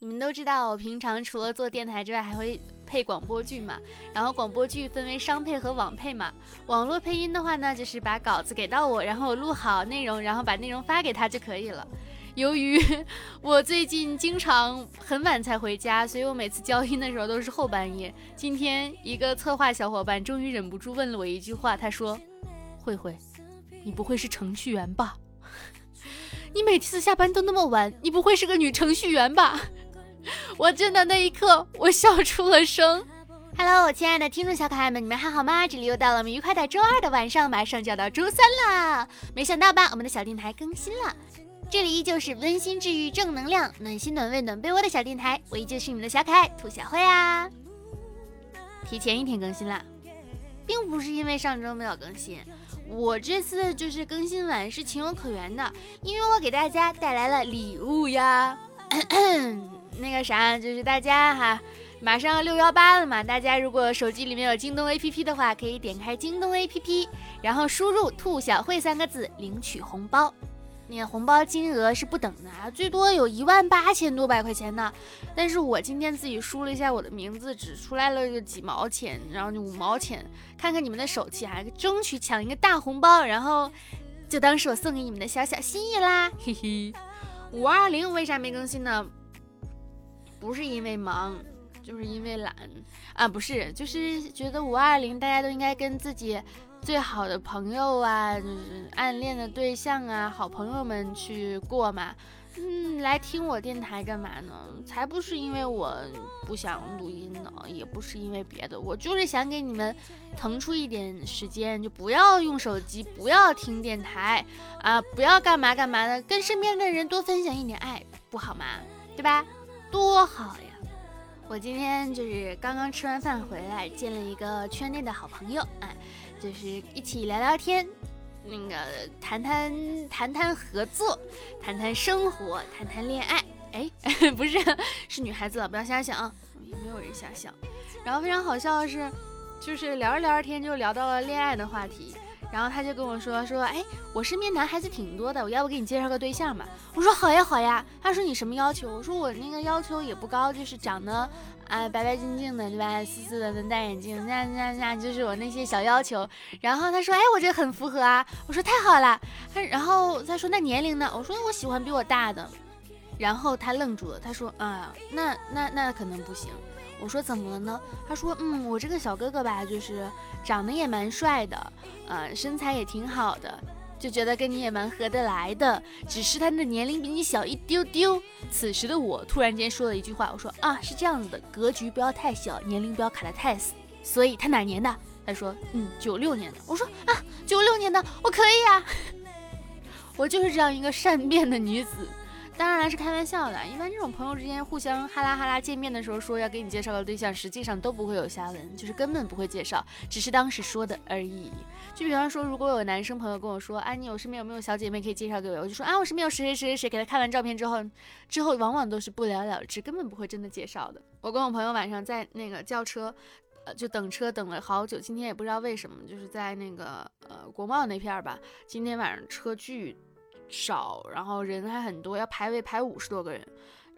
你们都知道，我平常除了做电台之外，还会配广播剧嘛。然后广播剧分为商配和网配嘛。网络配音的话呢，就是把稿子给到我，然后我录好内容，然后把内容发给他就可以了。由于 我最近经常很晚才回家，所以我每次交音的时候都是后半夜。今天一个策划小伙伴终于忍不住问了我一句话，他说：“慧慧，你不会是程序员吧？你每次下班都那么晚，你不会是个女程序员吧？” 我真的那一刻，我笑出了声。Hello，我亲爱的听众小可爱们，你们还好吗？这里又到了我们愉快的周二的晚上，马上就要到周三啦。没想到吧，我们的小电台更新了。这里依旧是温馨治愈、正能量、暖心暖胃暖被窝的小电台，我依旧是你们的小可爱兔小慧啊。提前一天更新啦，并不是因为上周没有更新，我这次就是更新晚是情有可原的，因为我给大家带来了礼物呀。咳咳那个啥，就是大家哈，马上要六幺八了嘛，大家如果手机里面有京东 APP 的话，可以点开京东 APP，然后输入“兔小慧”三个字领取红包。那个红包金额是不等的啊，最多有一万八千多百块钱呢。但是我今天自己输了一下我的名字，只出来了个几毛钱，然后就五毛钱。看看你们的手气哈，争取抢一个大红包，然后就当是我送给你们的小小心意啦，嘿嘿。五二零为啥没更新呢？不是因为忙，就是因为懒啊！不是，就是觉得五二零大家都应该跟自己最好的朋友啊，就是暗恋的对象啊，好朋友们去过嘛。嗯，来听我电台干嘛呢？才不是因为我不想录音呢，也不是因为别的，我就是想给你们腾出一点时间，就不要用手机，不要听电台啊，不要干嘛干嘛的，跟身边的人多分享一点爱，不好吗？对吧？多好呀！我今天就是刚刚吃完饭回来，见了一个圈内的好朋友，哎，就是一起聊聊天，那个谈谈谈谈合作，谈谈生活，谈谈恋爱。哎，不是，是女孩子了，不要瞎想啊！没有人瞎想。然后非常好笑的是，就是聊着聊着天就聊到了恋爱的话题。然后他就跟我说说，哎，我身边男孩子挺多的，我要不给你介绍个对象吧？我说好呀好呀。他说你什么要求？我说我那个要求也不高，就是长得啊白白净净的，对吧？斯斯的，能戴眼镜，那那那就是我那些小要求。然后他说，哎，我这很符合啊。我说太好了。他然后他说那年龄呢？我说我喜欢比我大的。然后他愣住了，他说啊，那那那可能不行。我说怎么了呢？他说，嗯，我这个小哥哥吧，就是长得也蛮帅的，呃，身材也挺好的，就觉得跟你也蛮合得来的。只是他的年龄比你小一丢丢。此时的我突然间说了一句话，我说啊，是这样子的，格局不要太小，年龄不要卡得太死。所以他哪年的？他说，嗯，九六年的。我说啊，九六年的，我可以呀。我就是这样一个善变的女子。当然了是开玩笑的，一般这种朋友之间互相哈拉哈拉见面的时候说要给你介绍个对象，实际上都不会有下文，就是根本不会介绍，只是当时说的而已。就比方说，如果有男生朋友跟我说，啊，你我身边有没有小姐妹可以介绍给我？我就说啊，我身边有谁谁谁谁谁，给他看完照片之后，之后往往都是不了了之，根本不会真的介绍的。我跟我朋友晚上在那个叫车，呃，就等车等了好久，今天也不知道为什么，就是在那个呃国贸那片儿吧，今天晚上车巨。少，然后人还很多，要排位排五十多个人。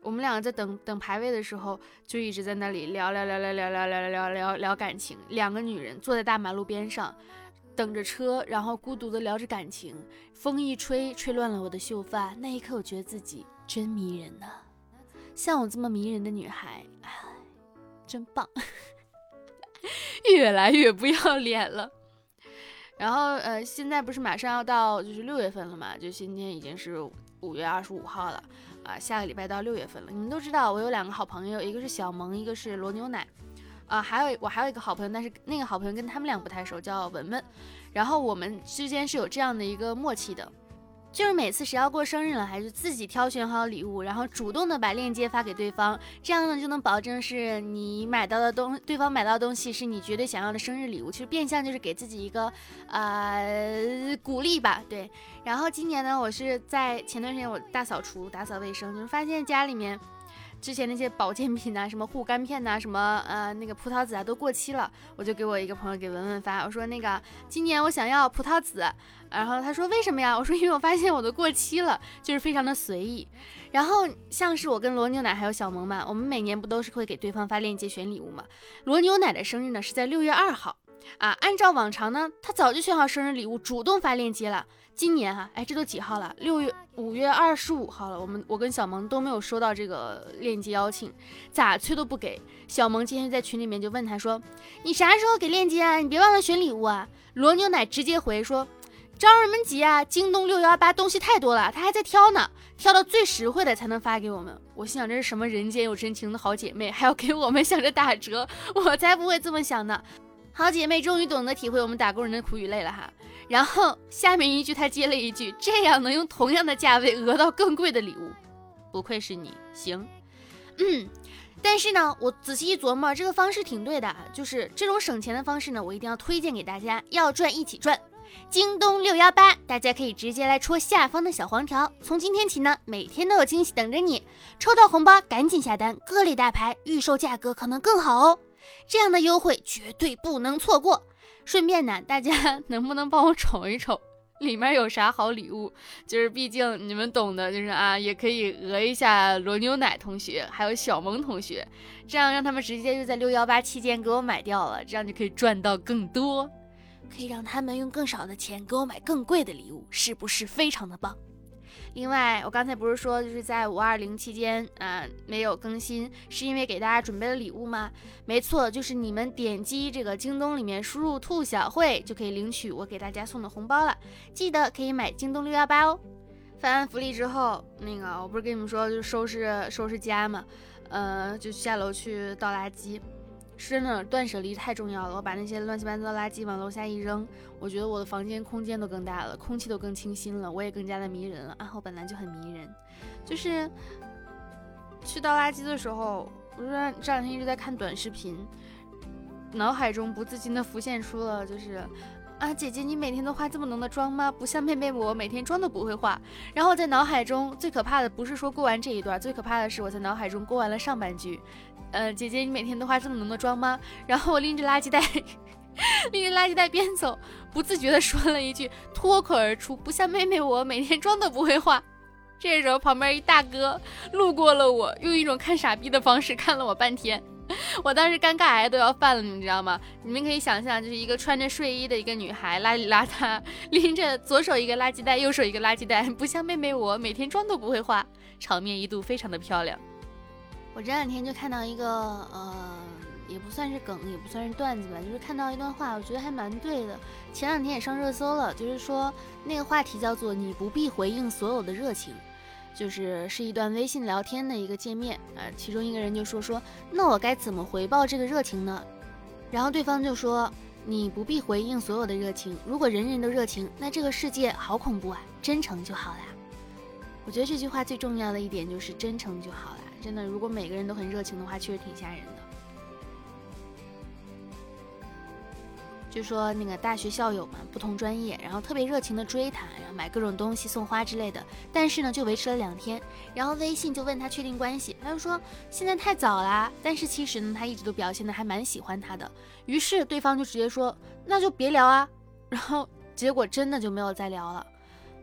我们两个在等等排位的时候，就一直在那里聊聊聊聊聊聊聊聊聊聊感情。两个女人坐在大马路边上，等着车，然后孤独的聊着感情。风一吹，吹乱了我的秀发。那一刻，我觉得自己真迷人呐。像我这么迷人的女孩，哎，真棒，越来越不要脸了。然后，呃，现在不是马上要到就是六月份了嘛？就今天已经是五月二十五号了，啊，下个礼拜到六月份了。你们都知道，我有两个好朋友，一个是小萌，一个是罗牛奶，啊，还有我还有一个好朋友，但是那个好朋友跟他们俩不太熟，叫文文。然后我们之间是有这样的一个默契的。就是每次谁要过生日了，还是自己挑选好礼物，然后主动的把链接发给对方，这样呢就能保证是你买到的东，对方买到的东西是你绝对想要的生日礼物。其实变相就是给自己一个呃鼓励吧，对。然后今年呢，我是在前段时间我大扫除、打扫卫生，就是发现家里面之前那些保健品呐，什么护肝片呐，什么呃那个葡萄籽啊都过期了，我就给我一个朋友给文文发，我说那个今年我想要葡萄籽，然后他说为什么呀？我说因为我发现我都过期了，就是非常的随意。然后像是我跟罗牛奶还有小萌嘛，我们每年不都是会给对方发链接选礼物嘛？罗牛奶的生日呢是在六月二号啊，按照往常呢，他早就选好生日礼物，主动发链接了。今年哈，哎，这都几号了？六月五月二十五号了。我们我跟小萌都没有收到这个链接邀请，咋催都不给。小萌今天在群里面就问他说：“你啥时候给链接啊？你别忘了选礼物啊。”罗牛奶直接回说：“着什么急啊？京东六幺八东西太多了，他还在挑呢，挑到最实惠的才能发给我们。”我心想这是什么人间有真情的好姐妹，还要给我们想着打折，我才不会这么想呢。好姐妹终于懂得体会我们打工人的苦与累了哈。然后下面一句，他接了一句：“这样能用同样的价位讹到更贵的礼物，不愧是你，行。”嗯，但是呢，我仔细一琢磨，这个方式挺对的，就是这种省钱的方式呢，我一定要推荐给大家，要赚一起赚。京东六幺八，大家可以直接来戳下方的小黄条，从今天起呢，每天都有惊喜等着你，抽到红包赶紧下单，各类大牌预售价格可能更好哦，这样的优惠绝对不能错过。顺便呢，大家 能不能帮我瞅一瞅里面有啥好礼物？就是毕竟你们懂的，就是啊，也可以讹一下罗牛奶同学，还有小萌同学，这样让他们直接就在六幺八期间给我买掉了，这样就可以赚到更多，可以让他们用更少的钱给我买更贵的礼物，是不是非常的棒？另外，我刚才不是说就是在五二零期间啊没有更新，是因为给大家准备了礼物吗？没错，就是你们点击这个京东里面输入“兔小慧”就可以领取我给大家送的红包了。记得可以买京东六幺八哦。发完福利之后，那个我不是跟你们说就收拾收拾家嘛，呃，就下楼去倒垃圾。是真的，断舍离太重要了。我把那些乱七八糟的垃圾往楼下一扔，我觉得我的房间空间都更大了，空气都更清新了，我也更加的迷人了。啊，我本来就很迷人，就是去倒垃圾的时候，我说这两天一直在看短视频，脑海中不自禁的浮现出了就是。啊，姐姐，你每天都化这么浓的妆吗？不像妹妹我每天妆都不会化。然后我在脑海中最可怕的不是说过完这一段，最可怕的是我在脑海中过完了上半句。呃，姐姐，你每天都化这么浓的妆吗？然后我拎着垃圾袋，拎着垃圾袋边走，不自觉的说了一句，脱口而出，不像妹妹我每天妆都不会化。这时候旁边一大哥路过了我，用一种看傻逼的方式看了我半天。我当时尴尬癌都要犯了，你知道吗？你们可以想象，就是一个穿着睡衣的一个女孩，邋里邋遢，拎着左手一个垃圾袋，右手一个垃圾袋，不像妹妹我每天妆都不会化，场面一度非常的漂亮。我这两天就看到一个，呃，也不算是梗，也不算是段子吧，就是看到一段话，我觉得还蛮对的。前两天也上热搜了，就是说那个话题叫做“你不必回应所有的热情”。就是是一段微信聊天的一个界面呃，其中一个人就说说，那我该怎么回报这个热情呢？然后对方就说，你不必回应所有的热情，如果人人都热情，那这个世界好恐怖啊！真诚就好啦。我觉得这句话最重要的一点就是真诚就好啦。真的，如果每个人都很热情的话，确实挺吓人的。就说那个大学校友们不同专业，然后特别热情的追他，然后买各种东西送花之类的。但是呢，就维持了两天，然后微信就问他确定关系，他就说现在太早啦。但是其实呢，他一直都表现的还蛮喜欢他的。于是对方就直接说那就别聊啊。然后结果真的就没有再聊了，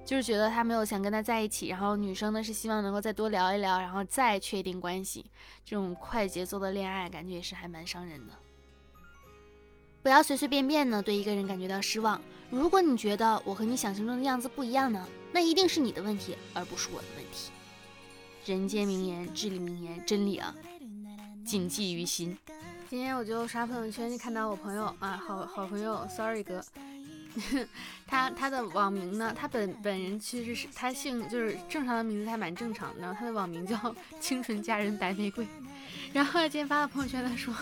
就是觉得他没有想跟他在一起。然后女生呢是希望能够再多聊一聊，然后再确定关系。这种快节奏的恋爱感觉也是还蛮伤人的。不要随随便便呢对一个人感觉到失望。如果你觉得我和你想象中的样子不一样呢，那一定是你的问题，而不是我的问题。人间名言，至理名言，真理啊，谨记于心。今天我就刷朋友圈，就看到我朋友啊，好好朋友，sorry 哥，他他的网名呢，他本本人其实是他姓就是正常的名字还蛮正常的，然后他的网名叫 清纯佳人白玫瑰。然后今天发了朋友圈，他说。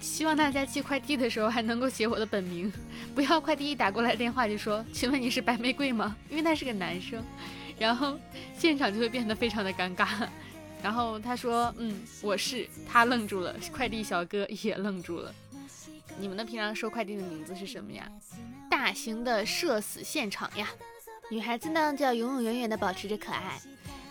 希望大家寄快递的时候还能够写我的本名，不要快递一打过来电话就说，请问你是白玫瑰吗？因为他是个男生，然后现场就会变得非常的尴尬。然后他说，嗯，我是，他愣住了，快递小哥也愣住了。你们的平常收快递的名字是什么呀？大型的社死现场呀！女孩子呢就要永永远远的保持着可爱。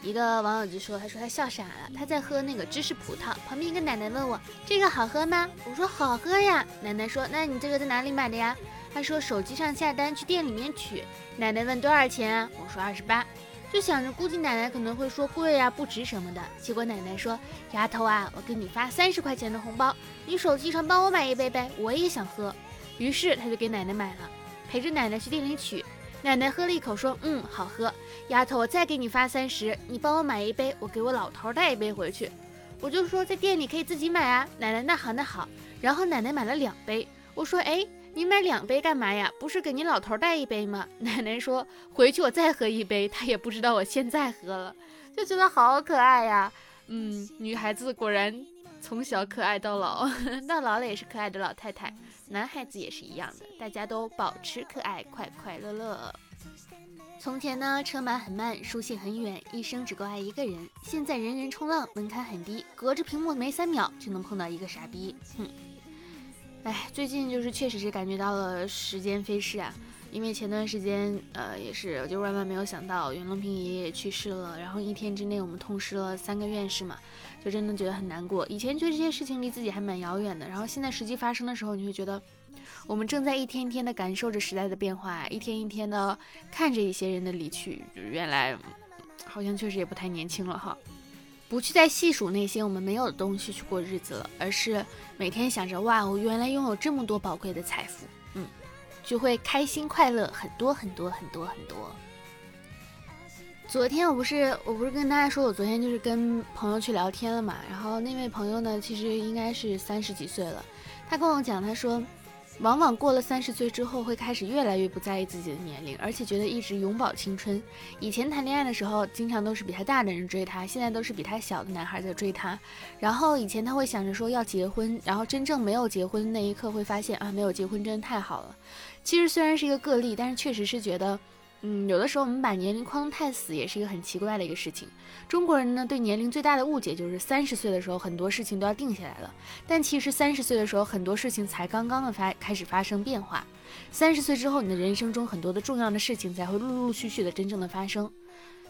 一个网友就说，他说他笑傻了，他在喝那个芝士葡萄，旁边一个奶奶问我这个好喝吗？我说好喝呀。奶奶说，那你这个在哪里买的呀？他说手机上下单，去店里面取。奶奶问多少钱啊？我说二十八。就想着估计奶奶可能会说贵呀，不值什么的。结果奶奶说，丫头啊，我给你发三十块钱的红包，你手机上帮我买一杯呗，我也想喝。于是他就给奶奶买了，陪着奶奶去店里取。奶奶喝了一口，说：“嗯，好喝。丫头，我再给你发三十，你帮我买一杯，我给我老头带一杯回去。”我就说在店里可以自己买啊。奶奶，那好，那好。然后奶奶买了两杯。我说：“哎，你买两杯干嘛呀？不是给你老头带一杯吗？”奶奶说：“回去我再喝一杯。”她也不知道我现在喝了，就觉得好可爱呀。嗯，女孩子果然从小可爱到老，到老了也是可爱的老太太。男孩子也是一样的，大家都保持可爱，快快乐乐。从前呢，车马很慢，书信很远，一生只够爱一个人。现在人人冲浪，门槛很低，隔着屏幕没三秒就能碰到一个傻逼。哼，哎，最近就是确实是感觉到了时间飞逝啊，因为前段时间呃也是，就万万没有想到袁隆平爷爷去世了，然后一天之内我们痛失了三个院士嘛。就真的觉得很难过。以前觉得这些事情离自己还蛮遥远的，然后现在实际发生的时候，你会觉得我们正在一天一天的感受着时代的变化，一天一天的看着一些人的离去。原来好像确实也不太年轻了哈。不去再细数那些我们没有的东西去过日子了，而是每天想着哇，我原来拥有这么多宝贵的财富，就会开心快乐很多很多很多很多。昨天我不是我不是跟大家说，我昨天就是跟朋友去聊天了嘛。然后那位朋友呢，其实应该是三十几岁了。他跟我讲，他说，往往过了三十岁之后，会开始越来越不在意自己的年龄，而且觉得一直永葆青春。以前谈恋爱的时候，经常都是比他大的人追他，现在都是比他小的男孩在追他。然后以前他会想着说要结婚，然后真正没有结婚那一刻，会发现啊，没有结婚真的太好了。其实虽然是一个个例，但是确实是觉得。嗯，有的时候我们把年龄框太死，也是一个很奇怪的一个事情。中国人呢，对年龄最大的误解就是三十岁的时候很多事情都要定下来了，但其实三十岁的时候很多事情才刚刚的发开始发生变化。三十岁之后，你的人生中很多的重要的事情才会陆陆续续的真正的发生。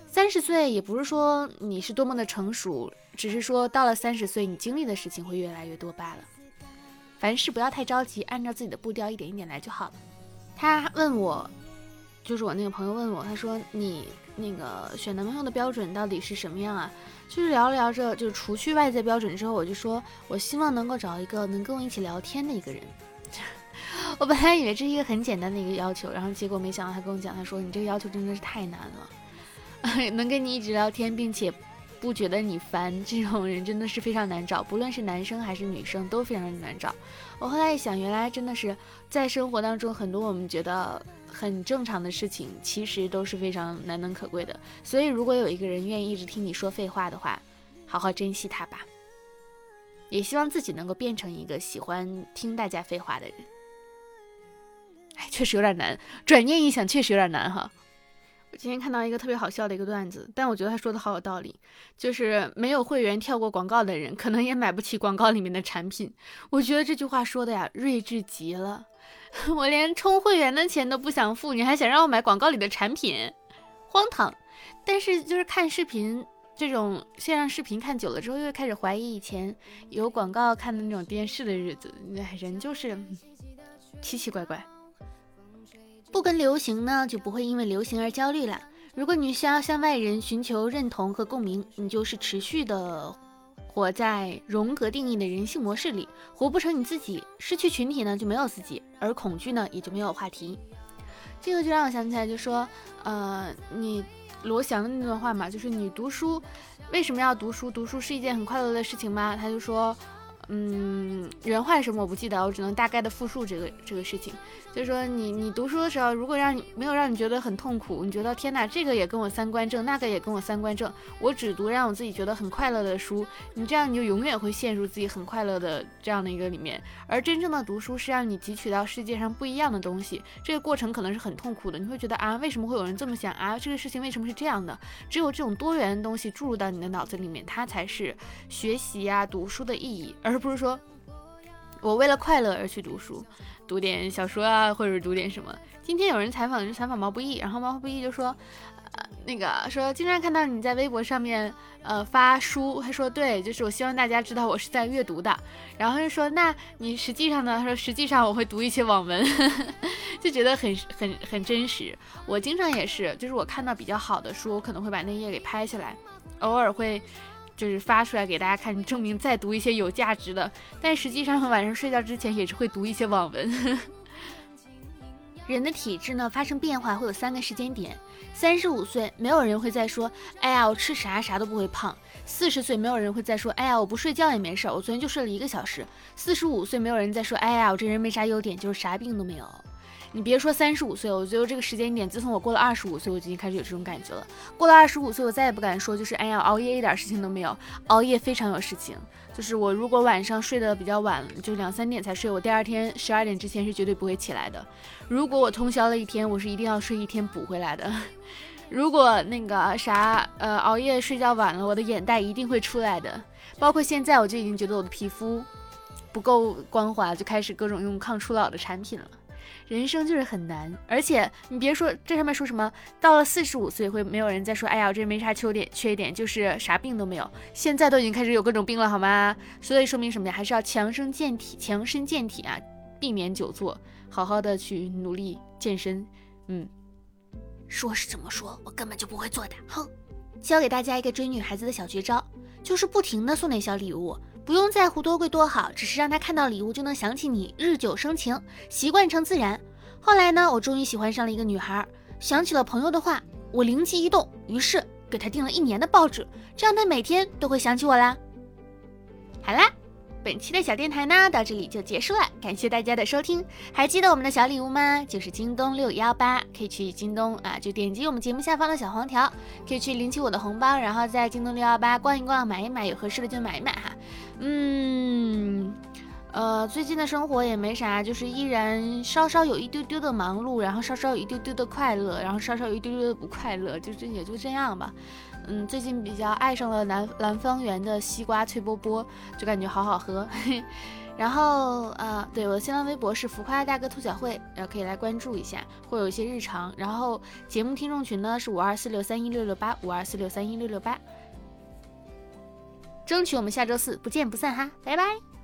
三十岁也不是说你是多么的成熟，只是说到了三十岁，你经历的事情会越来越多罢了。凡事不要太着急，按照自己的步调一点一点来就好了。他问我。就是我那个朋友问我，他说你那个选男朋友的标准到底是什么样啊？就是聊着聊着，就是除去外在标准之后，我就说我希望能够找一个能跟我一起聊天的一个人。我本来以为这是一个很简单的一个要求，然后结果没想到他跟我讲，他说你这个要求真的是太难了，能跟你一直聊天，并且。不觉得你烦，这种人真的是非常难找，不论是男生还是女生都非常的难找。我后来一想，原来真的是在生活当中很多我们觉得很正常的事情，其实都是非常难能可贵的。所以，如果有一个人愿意一直听你说废话的话，好好珍惜他吧。也希望自己能够变成一个喜欢听大家废话的人。哎，确实有点难。转念一想，确实有点难哈。今天看到一个特别好笑的一个段子，但我觉得他说的好有道理，就是没有会员跳过广告的人，可能也买不起广告里面的产品。我觉得这句话说的呀，睿智极了。我连充会员的钱都不想付，你还想让我买广告里的产品，荒唐。但是就是看视频这种线上视频看久了之后，又开始怀疑以前有广告看的那种电视的日子，人就是 奇奇怪怪。不跟流行呢，就不会因为流行而焦虑了。如果你需要向外人寻求认同和共鸣，你就是持续的活在荣格定义的人性模式里，活不成你自己。失去群体呢，就没有自己，而恐惧呢，也就没有话题。这个就让我想起来，就说，呃，你罗翔的那段话嘛，就是你读书为什么要读书？读书是一件很快乐的事情吗？他就说。嗯，原话什么我不记得，我只能大概的复述这个这个事情。就是说，你你读书的时候，如果让你没有让你觉得很痛苦，你觉得天哪，这个也跟我三观正，那个也跟我三观正，我只读让我自己觉得很快乐的书，你这样你就永远会陷入自己很快乐的这样的一个里面。而真正的读书是让你汲取到世界上不一样的东西，这个过程可能是很痛苦的，你会觉得啊，为什么会有人这么想啊？这个事情为什么是这样的？只有这种多元的东西注入到你的脑子里面，它才是学习呀、读书的意义，而。而不是说，我为了快乐而去读书，读点小说啊，或者读点什么。今天有人采访，就采访毛不易，然后毛不易就说，呃那个说经常看到你在微博上面呃发书，他说对，就是我希望大家知道我是在阅读的。然后又说那你实际上呢？他说实际上我会读一些网文，就觉得很很很真实。我经常也是，就是我看到比较好的书，我可能会把那页给拍下来，偶尔会就是发出来给大家看，证明再读一些有价值的。但实际上晚上睡觉之前也是会读一些网文。人的体质呢发生变化会有三个时间点：三十五岁，没有人会再说，哎呀，我吃啥啥都不会胖；四十岁，没有人会再说，哎呀，我不睡觉也没事，我昨天就睡了一个小时；四十五岁，没有人再说，哎呀，我这人没啥优点，就是啥病都没有。你别说三十五岁，我觉得这个时间点，自从我过了二十五岁，我就已经开始有这种感觉了。过了二十五岁，我再也不敢说，就是哎呀，熬夜一点事情都没有，熬夜非常有事情。就是我如果晚上睡得比较晚，就两三点才睡，我第二天十二点之前是绝对不会起来的。如果我通宵了一天，我是一定要睡一天补回来的。如果那个啥，呃，熬夜睡觉晚了，我的眼袋一定会出来的。包括现在，我就已经觉得我的皮肤不够光滑，就开始各种用抗初老的产品了。人生就是很难，而且你别说这上面说什么，到了四十五岁会没有人再说，哎呀，我这没啥缺点，缺点就是啥病都没有。现在都已经开始有各种病了，好吗？所以说明什么呀？还是要强身健体，强身健体啊，避免久坐，好好的去努力健身。嗯，说是这么说，我根本就不会做的。哼，教给大家一个追女孩子的小绝招，就是不停的送点小礼物。不用在乎多贵多好，只是让他看到礼物就能想起你，日久生情，习惯成自然。后来呢，我终于喜欢上了一个女孩，想起了朋友的话，我灵机一动，于是给她订了一年的报纸，这样她每天都会想起我啦。好啦。本期的小电台呢，到这里就结束了，感谢大家的收听。还记得我们的小礼物吗？就是京东六幺八，可以去京东啊，就点击我们节目下方的小黄条，可以去领取我的红包，然后在京东六幺八逛一逛，买一买，有合适的就买一买哈。嗯，呃，最近的生活也没啥，就是依然稍稍有一丢丢的忙碌，然后稍稍有一丢丢的快乐，然后稍稍有一丢丢的不快乐，就这也就这样吧。嗯，最近比较爱上了南南方园的西瓜脆波波，就感觉好好喝。然后呃，对，我的新浪微博是浮夸大哥兔小慧，然后可以来关注一下，会有一些日常。然后节目听众群呢是五二四六三一六六八五二四六三一六六八，争取我们下周四不见不散哈，拜拜。